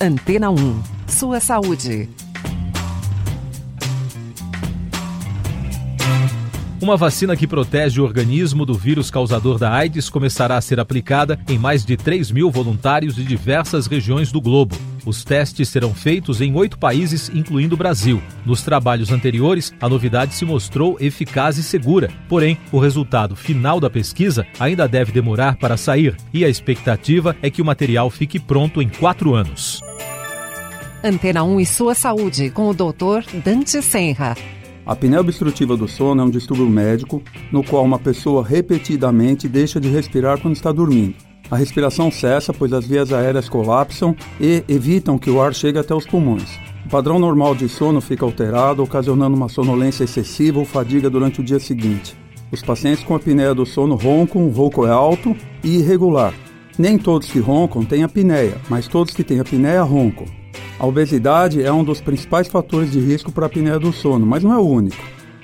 Antena 1. Sua saúde. Uma vacina que protege o organismo do vírus causador da AIDS começará a ser aplicada em mais de 3 mil voluntários de diversas regiões do globo. Os testes serão feitos em oito países, incluindo o Brasil. Nos trabalhos anteriores, a novidade se mostrou eficaz e segura. Porém, o resultado final da pesquisa ainda deve demorar para sair e a expectativa é que o material fique pronto em quatro anos. Antena 1 e sua saúde com o Dr. Dante Senra. A apneia obstrutiva do sono é um distúrbio médico no qual uma pessoa repetidamente deixa de respirar quando está dormindo. A respiração cessa, pois as vias aéreas colapsam e evitam que o ar chegue até os pulmões. O padrão normal de sono fica alterado, ocasionando uma sonolência excessiva ou fadiga durante o dia seguinte. Os pacientes com apneia do sono roncam, o ronco é alto e irregular. Nem todos que roncam têm apneia, mas todos que têm apneia roncam. A obesidade é um dos principais fatores de risco para a apneia do sono, mas não é o único.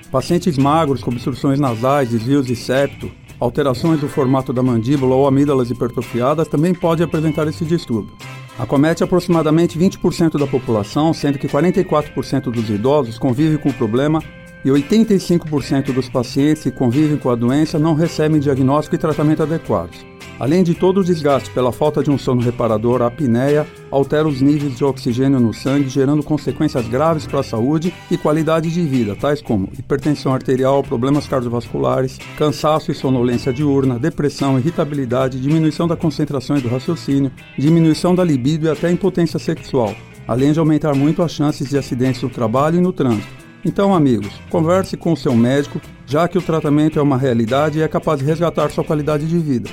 Pacientes magros com obstruções nasais, desvios de septo, alterações do formato da mandíbula ou amígdalas hipertrofiadas também podem apresentar esse distúrbio. Acomete aproximadamente 20% da população, sendo que 44% dos idosos convivem com o problema e 85% dos pacientes que convivem com a doença não recebem diagnóstico e tratamento adequados. Além de todo o desgaste pela falta de um sono reparador, a apneia altera os níveis de oxigênio no sangue, gerando consequências graves para a saúde e qualidade de vida, tais como hipertensão arterial, problemas cardiovasculares, cansaço e sonolência diurna, depressão, irritabilidade, diminuição da concentração e do raciocínio, diminuição da libido e até impotência sexual, além de aumentar muito as chances de acidentes no trabalho e no trânsito. Então, amigos, converse com o seu médico, já que o tratamento é uma realidade e é capaz de resgatar sua qualidade de vida.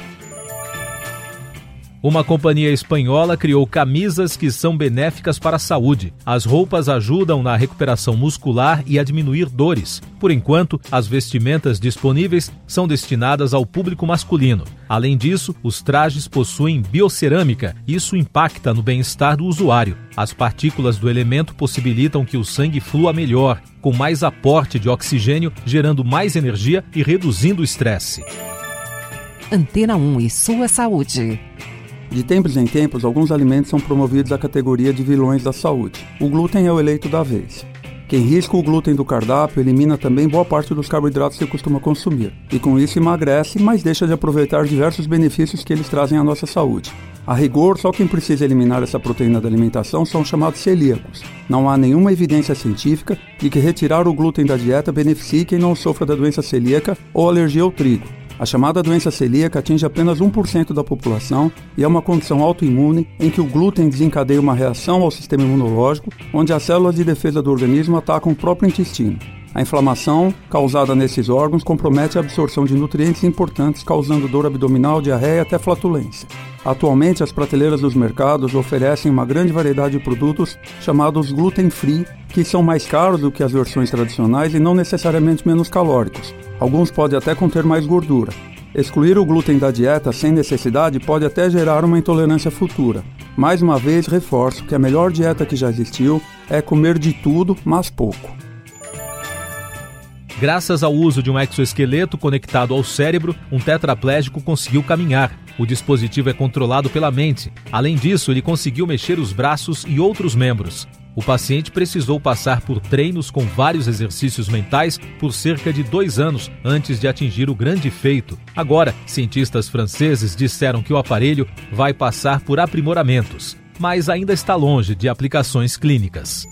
Uma companhia espanhola criou camisas que são benéficas para a saúde. As roupas ajudam na recuperação muscular e a diminuir dores. Por enquanto, as vestimentas disponíveis são destinadas ao público masculino. Além disso, os trajes possuem biocerâmica. Isso impacta no bem-estar do usuário. As partículas do elemento possibilitam que o sangue flua melhor, com mais aporte de oxigênio, gerando mais energia e reduzindo o estresse. Antena 1 e sua saúde. De tempos em tempos, alguns alimentos são promovidos à categoria de vilões da saúde. O glúten é o eleito da vez. Quem risca o glúten do cardápio elimina também boa parte dos carboidratos que costuma consumir, e com isso emagrece, mas deixa de aproveitar diversos benefícios que eles trazem à nossa saúde. A rigor, só quem precisa eliminar essa proteína da alimentação são chamados celíacos. Não há nenhuma evidência científica de que retirar o glúten da dieta beneficie quem não sofra da doença celíaca ou alergia ao trigo. A chamada doença celíaca atinge apenas 1% da população e é uma condição autoimune em que o glúten desencadeia uma reação ao sistema imunológico, onde as células de defesa do organismo atacam o próprio intestino. A inflamação causada nesses órgãos compromete a absorção de nutrientes importantes, causando dor abdominal, diarreia e até flatulência. Atualmente, as prateleiras dos mercados oferecem uma grande variedade de produtos chamados gluten-free, que são mais caros do que as versões tradicionais e não necessariamente menos calóricos. Alguns podem até conter mais gordura. Excluir o glúten da dieta sem necessidade pode até gerar uma intolerância futura. Mais uma vez, reforço que a melhor dieta que já existiu é comer de tudo, mas pouco. Graças ao uso de um exoesqueleto conectado ao cérebro, um tetraplégico conseguiu caminhar. O dispositivo é controlado pela mente. Além disso, ele conseguiu mexer os braços e outros membros. O paciente precisou passar por treinos com vários exercícios mentais por cerca de dois anos antes de atingir o grande feito. Agora, cientistas franceses disseram que o aparelho vai passar por aprimoramentos, mas ainda está longe de aplicações clínicas.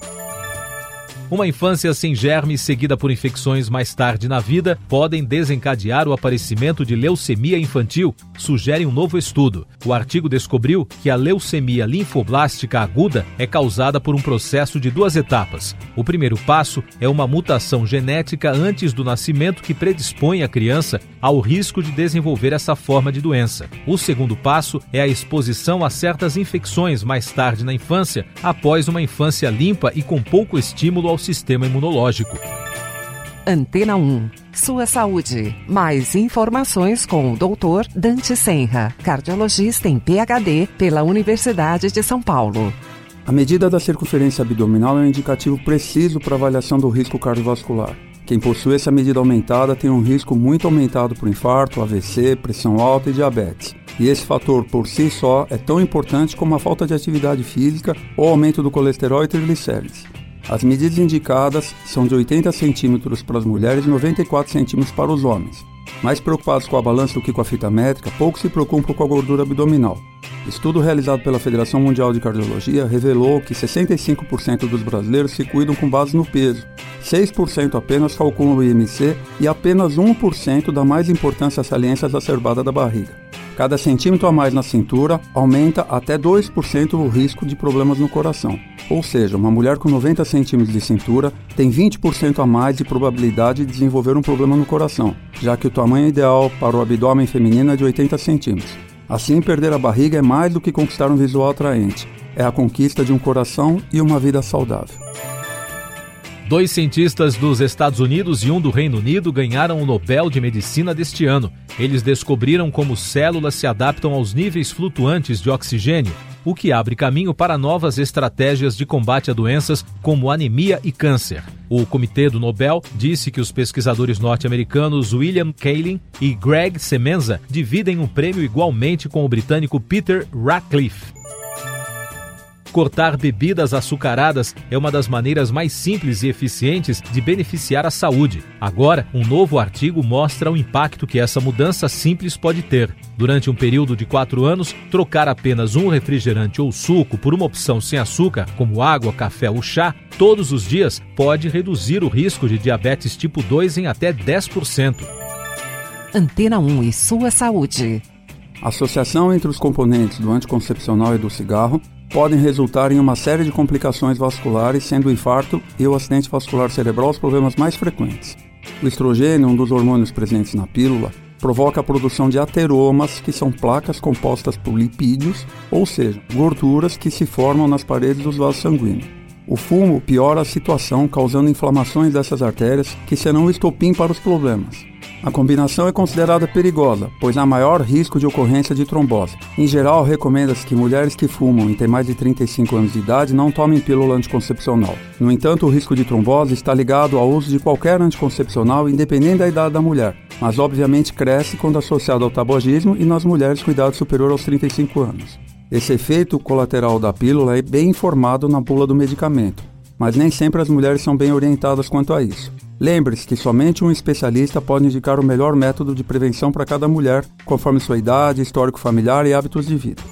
Uma infância sem germes, seguida por infecções mais tarde na vida, podem desencadear o aparecimento de leucemia infantil, sugere um novo estudo. O artigo descobriu que a leucemia linfoblástica aguda é causada por um processo de duas etapas. O primeiro passo é uma mutação genética antes do nascimento que predispõe a criança ao risco de desenvolver essa forma de doença. O segundo passo é a exposição a certas infecções mais tarde na infância, após uma infância limpa e com pouco estímulo ao sistema imunológico. Antena 1. Sua saúde. Mais informações com o Dr. Dante Senra, cardiologista em PhD pela Universidade de São Paulo. A medida da circunferência abdominal é um indicativo preciso para avaliação do risco cardiovascular. Quem possui essa medida aumentada tem um risco muito aumentado por infarto, AVC, pressão alta e diabetes. E esse fator por si só é tão importante como a falta de atividade física ou aumento do colesterol e triglicérides. As medidas indicadas são de 80 centímetros para as mulheres e 94 centímetros para os homens. Mais preocupados com a balança do que com a fita métrica, poucos se preocupam com a gordura abdominal. Estudo realizado pela Federação Mundial de Cardiologia revelou que 65% dos brasileiros se cuidam com base no peso, 6% apenas calculam o IMC e apenas 1% dá mais importância à saliência exacerbada da barriga. Cada centímetro a mais na cintura aumenta até 2% o risco de problemas no coração. Ou seja, uma mulher com 90 centímetros de cintura tem 20% a mais de probabilidade de desenvolver um problema no coração, já que o tamanho ideal para o abdômen feminino é de 80 centímetros. Assim, perder a barriga é mais do que conquistar um visual atraente, é a conquista de um coração e uma vida saudável. Dois cientistas dos Estados Unidos e um do Reino Unido ganharam o Nobel de Medicina deste ano. Eles descobriram como células se adaptam aos níveis flutuantes de oxigênio, o que abre caminho para novas estratégias de combate a doenças como anemia e câncer. O Comitê do Nobel disse que os pesquisadores norte-americanos William Kaelin e Greg Semenza dividem um prêmio igualmente com o britânico Peter Ratcliffe. Cortar bebidas açucaradas é uma das maneiras mais simples e eficientes de beneficiar a saúde. Agora, um novo artigo mostra o impacto que essa mudança simples pode ter. Durante um período de quatro anos, trocar apenas um refrigerante ou suco por uma opção sem açúcar, como água, café ou chá, todos os dias, pode reduzir o risco de diabetes tipo 2 em até 10%. Antena 1 e sua saúde. A associação entre os componentes do anticoncepcional e do cigarro podem resultar em uma série de complicações vasculares, sendo o infarto e o acidente vascular cerebral os problemas mais frequentes. O estrogênio, um dos hormônios presentes na pílula, provoca a produção de ateromas, que são placas compostas por lipídios, ou seja, gorduras que se formam nas paredes dos vasos sanguíneos. O fumo piora a situação, causando inflamações dessas artérias, que serão o estopim para os problemas. A combinação é considerada perigosa, pois há maior risco de ocorrência de trombose. Em geral, recomenda-se que mulheres que fumam e têm mais de 35 anos de idade não tomem pílula anticoncepcional. No entanto, o risco de trombose está ligado ao uso de qualquer anticoncepcional, independente da idade da mulher, mas obviamente cresce quando associado ao tabagismo e nas mulheres com idade superior aos 35 anos. Esse efeito colateral da pílula é bem informado na bula do medicamento, mas nem sempre as mulheres são bem orientadas quanto a isso. Lembre-se que somente um especialista pode indicar o melhor método de prevenção para cada mulher, conforme sua idade, histórico familiar e hábitos de vida.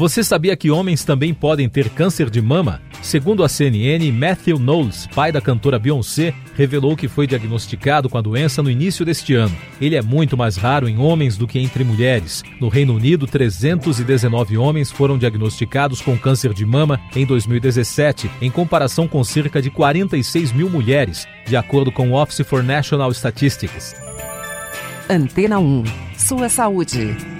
Você sabia que homens também podem ter câncer de mama? Segundo a CNN, Matthew Knowles, pai da cantora Beyoncé, revelou que foi diagnosticado com a doença no início deste ano. Ele é muito mais raro em homens do que entre mulheres. No Reino Unido, 319 homens foram diagnosticados com câncer de mama em 2017, em comparação com cerca de 46 mil mulheres, de acordo com o Office for National Statistics. Antena 1. Sua saúde.